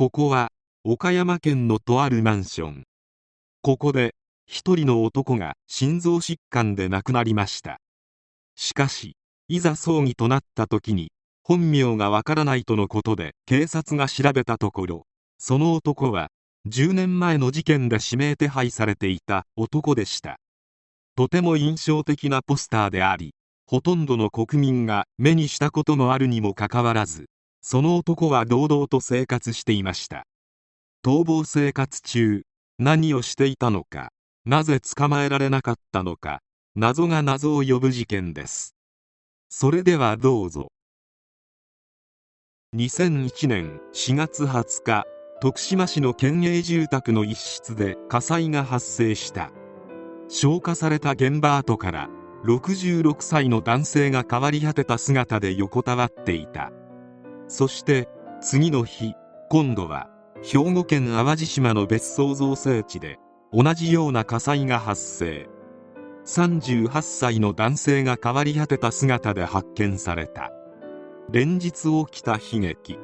ここは岡山県のとあるマンション。ここで一人の男が心臓疾患で亡くなりました。しかしいざ葬儀となった時に本名がわからないとのことで警察が調べたところその男は10年前の事件で指名手配されていた男でした。とても印象的なポスターでありほとんどの国民が目にしたこともあるにもかかわらずその男は堂々と生活していました。逃亡生活中何をしていたのかなぜ捕まえられなかったのか謎が謎を呼ぶ事件です。それではどうぞ。2001年4月20日徳島市の県営住宅の一室で火災が発生した。消火された現場跡から66歳の男性が変わり果てた姿で横たわっていた。そして次の日今度は兵庫県淡路島の別荘造成地で同じような火災が発生。38歳の男性が変わり果てた姿で発見された。連日起きた悲劇。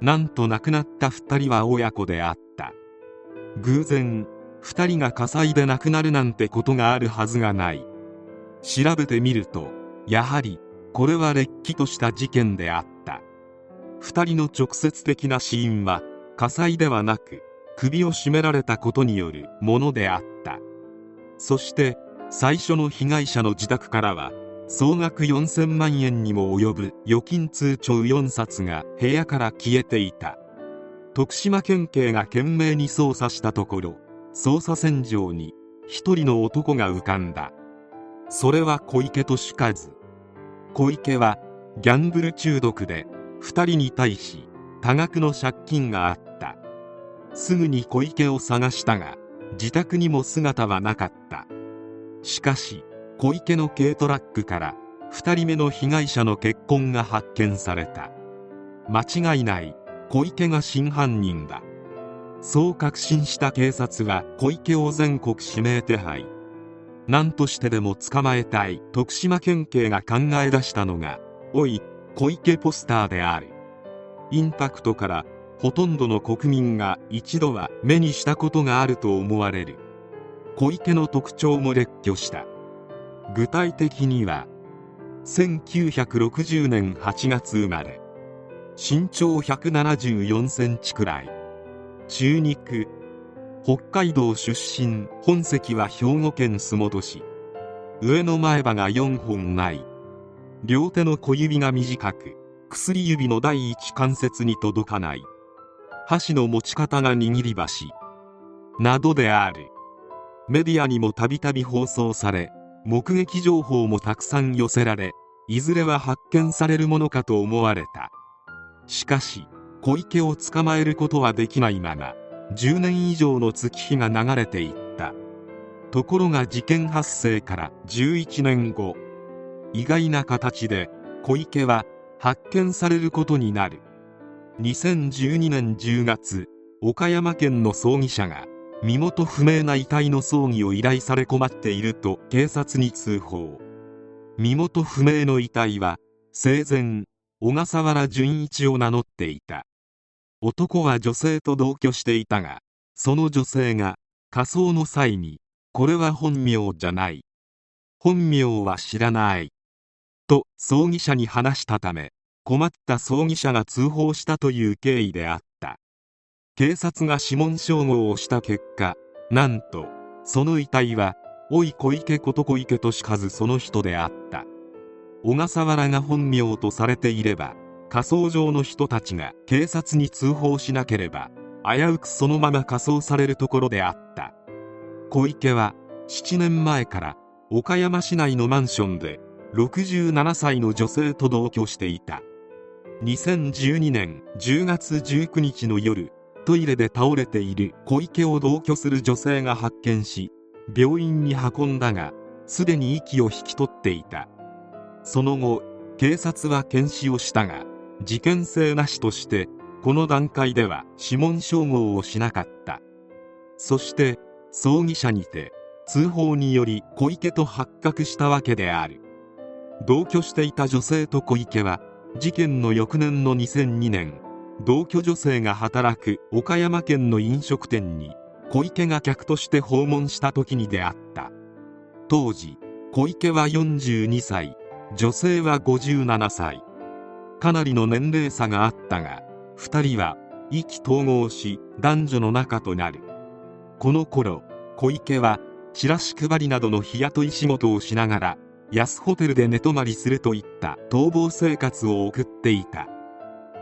なんと亡くなった2人は親子であった。偶然2人が火災で亡くなるなんてことがあるはずがない。調べてみるとやはりこれはれっきとした事件であった。2人の直接的な死因は火災ではなく首を絞められたことによるものであった。そして最初の被害者の自宅からは総額4000万円にも及ぶ預金通帳4冊が部屋から消えていた。徳島県警が懸命に捜査したところ捜査線上に一人の男が浮かんだ。それは小池俊和小池はギャンブル中毒で2人に対し多額の借金があった。すぐに小池を探したが自宅にも姿はなかった。しかし小池の軽トラックから2人目の被害者の血痕が発見された。間違いない小池が真犯人だ。そう確信した警察は小池を全国指名手配。何としてでも捕まえたい徳島県警が考え出したのが「おい小池ポスター」である。インパクトからほとんどの国民が一度は目にしたことがあると思われる。小池の特徴も列挙した。具体的には1960年8月生まれ。身長174センチくらい。中肉。北海道出身。本籍は兵庫県洲本市。上の前歯が4本ない。両手の小指が短く薬指の第一関節に届かない。箸の持ち方が握り箸。などである。メディアにもたびたび放送され目撃情報もたくさん寄せられいずれは発見されるものかと思われた。しかし小池を捕まえることはできないまま10年以上の月日が流れていった。ところが事件発生から11年後意外な形で小池は発見されることになる。2012年10月岡山県の葬儀社が身元不明な遺体の葬儀を依頼され困っていると警察に通報。身元不明の遺体は生前小笠原純一を名乗っていた。男は女性と同居していたがその女性が仮装の際にこれは本名じゃない。本名は知らない。と葬儀社に話したため困った葬儀社が通報したという経緯であった。警察が指紋照合をした結果なんとその遺体はおい小池こと小池俊和その人であった。小笠原が本名とされていれば仮装上の人たちが警察に通報しなければ危うくそのまま仮装されるところであった。小池は7年前から岡山市内のマンションで67歳の女性と同居していた。2012年10月19日の夜トイレで倒れている小池を同居する女性が発見し病院に運んだがすでに息を引き取っていた。その後警察は検視をしたが事件性なしとしてこの段階では指紋照合をしなかった。そして葬儀社にて通報により小池と発覚したわけである。同居していた女性と小池は事件の翌年の2002年同居女性が働く岡山県の飲食店に小池が客として訪問した時に出会った。当時小池は42歳女性は57歳。かなりの年齢差があったが2人は意気投合し男女の仲となる。この頃小池はチラシ配りなどの日雇い仕事をしながら安ホテルで寝泊まりするといった。逃亡生活を送っていた。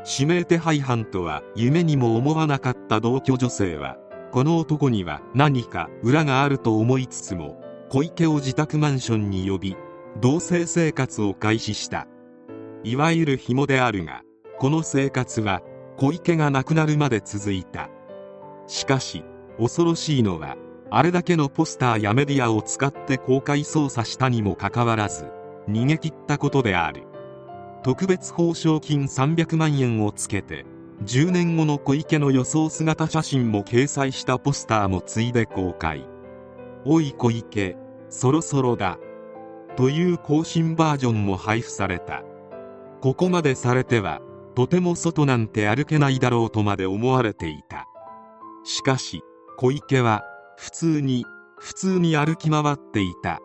指名手配犯とは夢にも思わなかった同居女性はこの男には何か裏があると思いつつも小池を自宅マンションに呼び同棲生活を開始した。いわゆる紐であるがこの生活は小池が亡くなるまで続いた。しかし恐ろしいのはあれだけのポスターやメディアを使って公開捜査したにもかかわらず逃げ切ったことである。特別報奨金300万円をつけて10年後の小池の予想姿写真も掲載したポスターもついで公開。おい小池そろそろだ。という更新バージョンも配布された。ここまでされてはとても外なんて歩けないだろうとまで思われていた。しかし小池は普通に普通に歩き回っていた。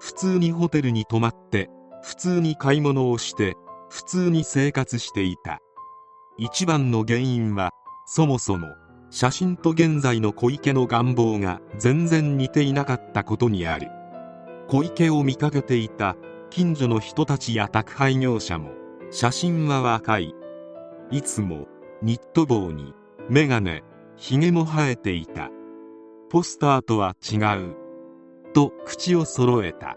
普通にホテルに泊まって普通に買い物をして普通に生活していた。一番の原因はそもそも写真と現在の小池の願望が全然似ていなかったことにある。小池を見かけていた近所の人たちや宅配業者も写真は若い。いつもニット帽に眼鏡ひげも生えていた。ポスターとは違う。と口を揃えた。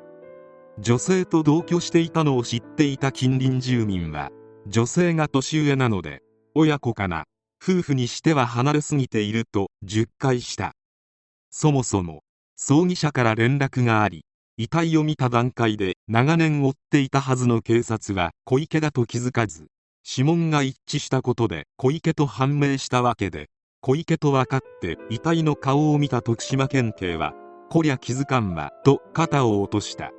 女性と同居していたのを知っていた近隣住民は女性が年上なので親子かな。夫婦にしては離れすぎていると10回した。そもそも葬儀社から連絡があり遺体を見た段階で長年追っていたはずの警察は小池だと気づかず指紋が一致したことで小池と判明したわけで小池と分かって遺体の顔を見た徳島県警はこりゃ気づかんわと肩を落とした。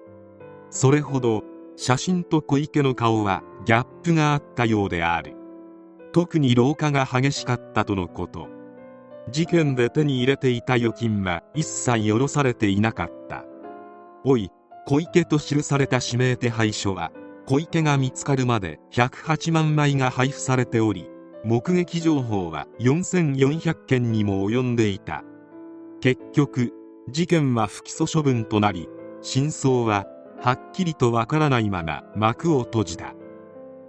それほど写真と小池の顔はギャップがあったようである。特に老化が激しかったとのこと。事件で手に入れていた預金は一切下ろされていなかった。おい小池と記された指名手配書は小池が見つかるまで108万枚が配布されており目撃情報は4400件にも及んでいた。結局事件は不起訴処分となり真相ははっきりとわからないまま幕を閉じた。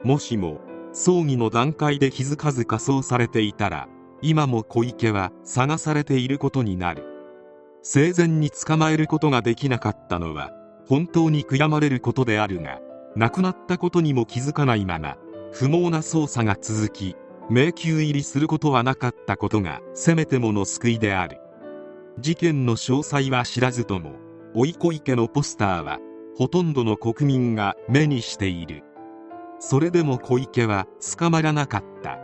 もしも葬儀の段階で気づかず仮装されていたら今も小池は探されていることになる。生前に捕まえることができなかったのは本当に悔やまれることであるが亡くなったことにも気づかないまま不毛な捜査が続き迷宮入りすることはなかったことがせめてもの救いである。事件の詳細は知らずとも追い小池のポスターはほとんどの国民が目にしている。それでも小池は捕まらなかった。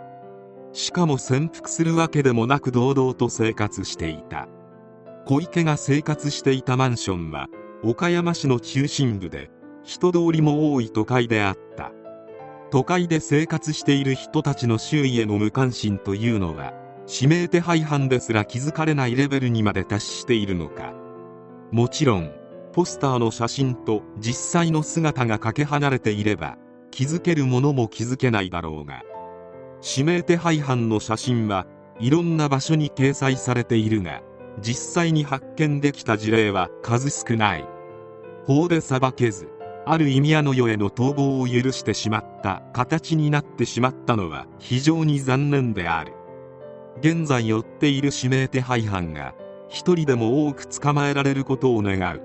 しかも潜伏するわけでもなく堂々と生活していた。小池が生活していたマンションは岡山市の中心部で人通りも多い都会であった。都会で生活している人たちの周囲への無関心というのは指名手配犯ですら気づかれないレベルにまで達しているのか。もちろんポスターの写真と実際の姿がかけ離れていれば気づけるものも気づけないだろうが指名手配犯の写真はいろんな場所に掲載されているが実際に発見できた事例は数少ない。法で裁けずある意味あの世への逃亡を許してしまった形になってしまったのは非常に残念である。現在追っている指名手配犯が一人でも多く捕まえられることを願う。